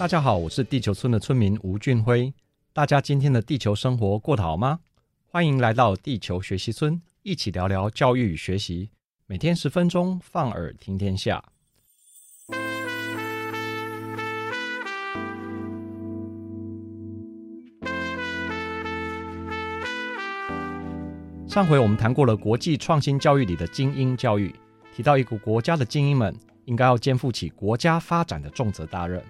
大家好，我是地球村的村民吴俊辉。大家今天的地球生活过得好吗？欢迎来到地球学习村，一起聊聊教育与学习。每天十分钟，放耳听天下。上回我们谈过了国际创新教育里的精英教育，提到一个国家的精英们应该要肩负起国家发展的重责大任。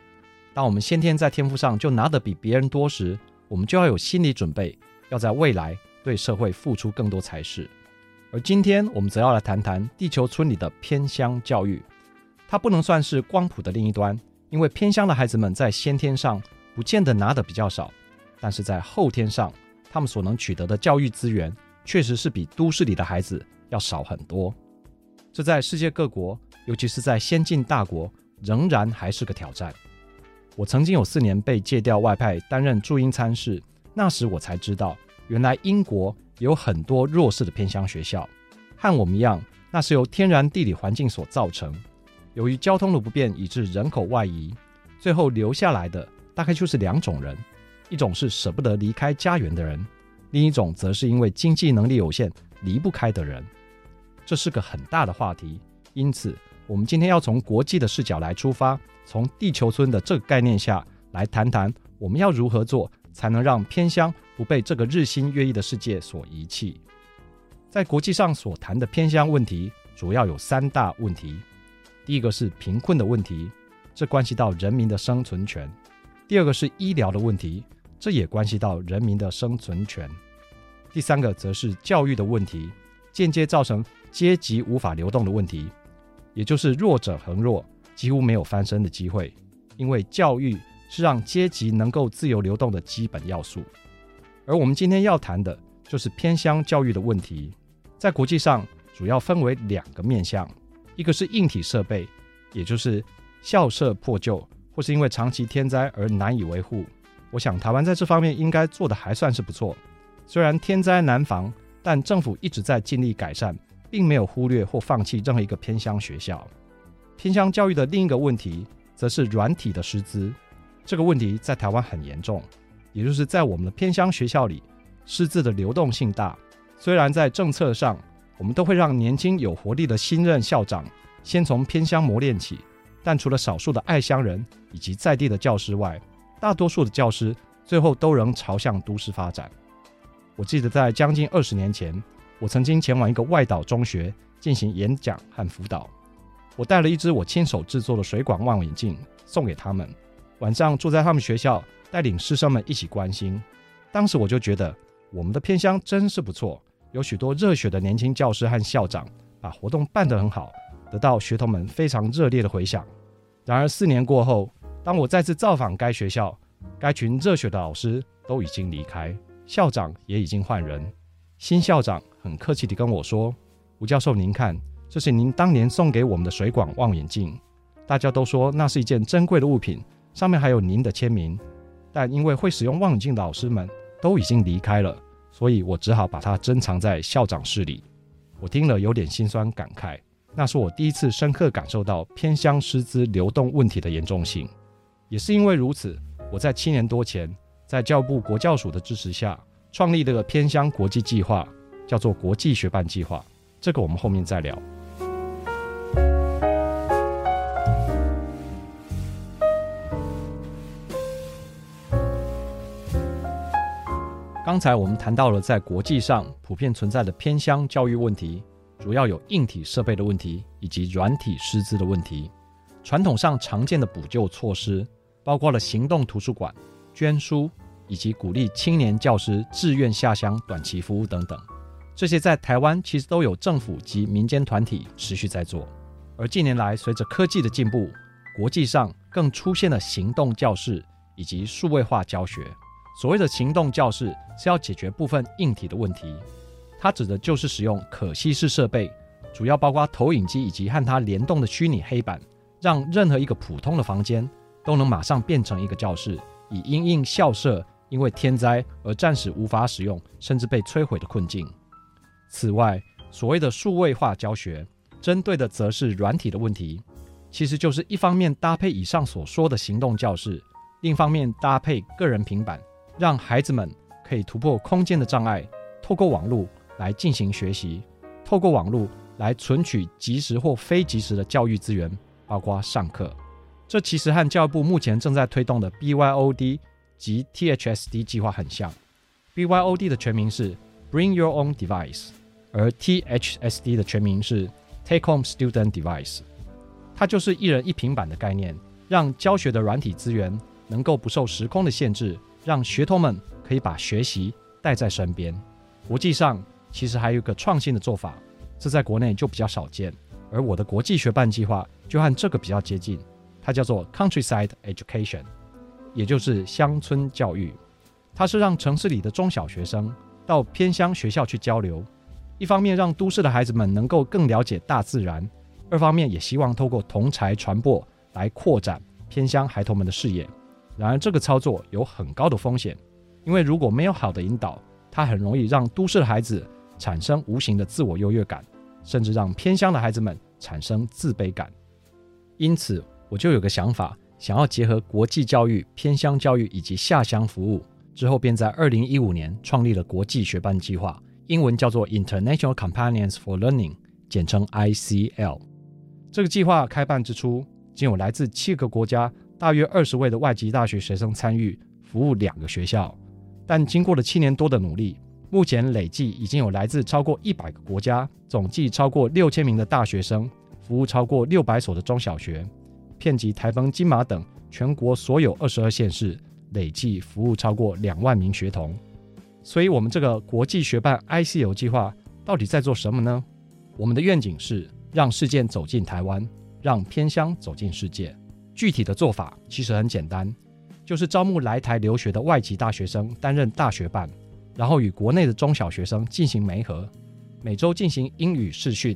当我们先天在天赋上就拿得比别人多时，我们就要有心理准备，要在未来对社会付出更多才是。而今天我们则要来谈谈地球村里的偏乡教育，它不能算是光谱的另一端，因为偏乡的孩子们在先天上不见得拿得比较少，但是在后天上，他们所能取得的教育资源确实是比都市里的孩子要少很多。这在世界各国，尤其是在先进大国，仍然还是个挑战。我曾经有四年被借调外派担任驻英参事，那时我才知道，原来英国有很多弱势的偏乡学校，和我们一样，那是由天然地理环境所造成。由于交通的不便，以致人口外移，最后留下来的大概就是两种人：一种是舍不得离开家园的人，另一种则是因为经济能力有限离不开的人。这是个很大的话题，因此我们今天要从国际的视角来出发。从地球村的这个概念下来谈谈，我们要如何做才能让偏乡不被这个日新月异的世界所遗弃？在国际上所谈的偏乡问题，主要有三大问题。第一个是贫困的问题，这关系到人民的生存权；第二个是医疗的问题，这也关系到人民的生存权；第三个则是教育的问题，间接造成阶级无法流动的问题，也就是弱者恒弱。几乎没有翻身的机会，因为教育是让阶级能够自由流动的基本要素。而我们今天要谈的就是偏乡教育的问题，在国际上主要分为两个面向，一个是硬体设备，也就是校舍破旧或是因为长期天灾而难以维护。我想台湾在这方面应该做得还算是不错，虽然天灾难防，但政府一直在尽力改善，并没有忽略或放弃任何一个偏乡学校。偏乡教育的另一个问题，则是软体的师资。这个问题在台湾很严重，也就是在我们的偏乡学校里，师资的流动性大。虽然在政策上，我们都会让年轻有活力的新任校长先从偏乡磨练起，但除了少数的爱乡人以及在地的教师外，大多数的教师最后都仍朝向都市发展。我记得在将近二十年前，我曾经前往一个外岛中学进行演讲和辅导。我带了一只我亲手制作的水管望远镜送给他们，晚上住在他们学校，带领师生们一起关心。当时我就觉得我们的偏乡真是不错，有许多热血的年轻教师和校长，把活动办得很好，得到学童们非常热烈的回响。然而四年过后，当我再次造访该学校，该群热血的老师都已经离开，校长也已经换人。新校长很客气地跟我说：“吴教授，您看。”这是您当年送给我们的水管望远镜，大家都说那是一件珍贵的物品，上面还有您的签名。但因为会使用望远镜的老师们都已经离开了，所以我只好把它珍藏在校长室里。我听了有点心酸感慨，那是我第一次深刻感受到偏乡师资流动问题的严重性。也是因为如此，我在七年多前，在教部国教署的支持下，创立了个偏乡国际计划，叫做国际学伴计划。这个我们后面再聊。刚才我们谈到了在国际上普遍存在的偏乡教育问题，主要有硬体设备的问题以及软体师资的问题。传统上常见的补救措施，包括了行动图书馆、捐书以及鼓励青年教师自愿下乡短期服务等等。这些在台湾其实都有政府及民间团体持续在做。而近年来，随着科技的进步，国际上更出现了行动教室以及数位化教学。所谓的行动教室是要解决部分硬体的问题，它指的就是使用可携式设备，主要包括投影机以及和它联动的虚拟黑板，让任何一个普通的房间都能马上变成一个教室，以因应校舍因为天灾而暂时无法使用甚至被摧毁的困境。此外，所谓的数位化教学，针对的则是软体的问题，其实就是一方面搭配以上所说的行动教室，另一方面搭配个人平板。让孩子们可以突破空间的障碍，透过网络来进行学习，透过网络来存取即时或非即时的教育资源，包括上课。这其实和教育部目前正在推动的 BYOD 及 THSD 计划很像。BYOD 的全名是 Bring Your Own Device，而 THSD 的全名是 Take Home Student Device。它就是一人一平板的概念，让教学的软体资源能够不受时空的限制。让学童们可以把学习带在身边。国际上其实还有个创新的做法，这在国内就比较少见。而我的国际学伴计划就和这个比较接近，它叫做 Countryside Education，也就是乡村教育。它是让城市里的中小学生到偏乡学校去交流，一方面让都市的孩子们能够更了解大自然，二方面也希望透过同侪传播来扩展偏乡孩童们的视野。然而，这个操作有很高的风险，因为如果没有好的引导，它很容易让都市的孩子产生无形的自我优越感，甚至让偏乡的孩子们产生自卑感。因此，我就有个想法，想要结合国际教育、偏乡教育以及下乡服务，之后便在二零一五年创立了国际学伴计划，英文叫做 International Companions for Learning，简称 ICL。这个计划开办之初，仅有来自七个国家。大约二十位的外籍大学学生参与服务两个学校，但经过了七年多的努力，目前累计已经有来自超过一百个国家，总计超过六千名的大学生，服务超过六百所的中小学，遍及台东、金马等全国所有二十二县市，累计服务超过两万名学童。所以，我们这个国际学办 I C U 计划到底在做什么呢？我们的愿景是让事件走进台湾，让偏乡走进世界。具体的做法其实很简单，就是招募来台留学的外籍大学生担任大学办，然后与国内的中小学生进行媒合，每周进行英语视讯，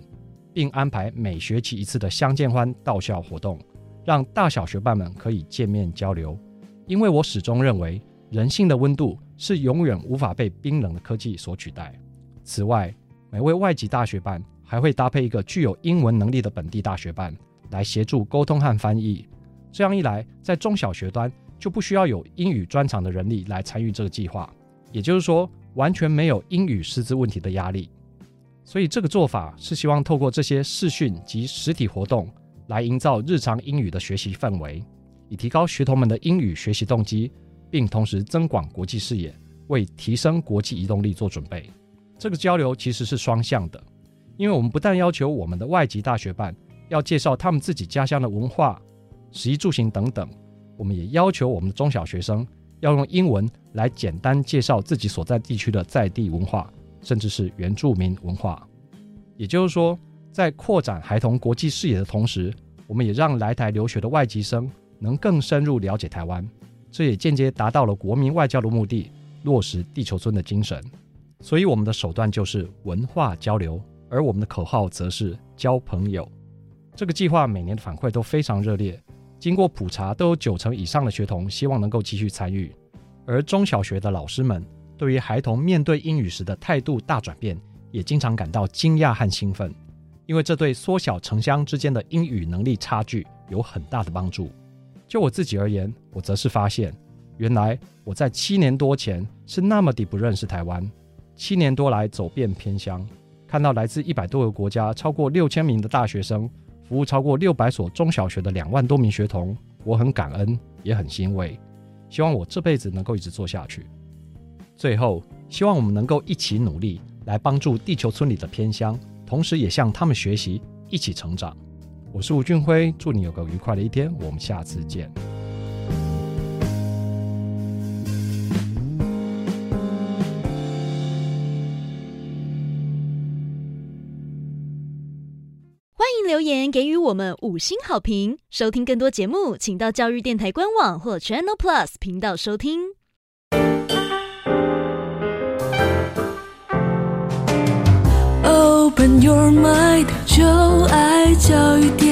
并安排每学期一次的相见欢到校活动，让大小学办们可以见面交流。因为我始终认为，人性的温度是永远无法被冰冷的科技所取代。此外，每位外籍大学伴还会搭配一个具有英文能力的本地大学伴，来协助沟通和翻译。这样一来，在中小学端就不需要有英语专长的人力来参与这个计划，也就是说，完全没有英语师资问题的压力。所以，这个做法是希望透过这些视讯及实体活动，来营造日常英语的学习氛围，以提高学童们的英语学习动机，并同时增广国际视野，为提升国际移动力做准备。这个交流其实是双向的，因为我们不但要求我们的外籍大学办要介绍他们自己家乡的文化。食衣住行等等，我们也要求我们的中小学生要用英文来简单介绍自己所在地区的在地文化，甚至是原住民文化。也就是说，在扩展孩童国际视野的同时，我们也让来台留学的外籍生能更深入了解台湾，这也间接达到了国民外交的目的，落实地球村的精神。所以，我们的手段就是文化交流，而我们的口号则是交朋友。这个计划每年的反馈都非常热烈。经过普查，都有九成以上的学童希望能够继续参与，而中小学的老师们对于孩童面对英语时的态度大转变，也经常感到惊讶和兴奋，因为这对缩小城乡之间的英语能力差距有很大的帮助。就我自己而言，我则是发现，原来我在七年多前是那么的不认识台湾，七年多来走遍偏乡，看到来自一百多个国家、超过六千名的大学生。服务超过六百所中小学的两万多名学童，我很感恩，也很欣慰。希望我这辈子能够一直做下去。最后，希望我们能够一起努力，来帮助地球村里的偏乡，同时也向他们学习，一起成长。我是吴俊辉祝你有个愉快的一天我们下次见。欢迎留言给予我们五星好评收听更多节目请到教育电台官网或 channel plus 频道收听。Open your mind 就爱教育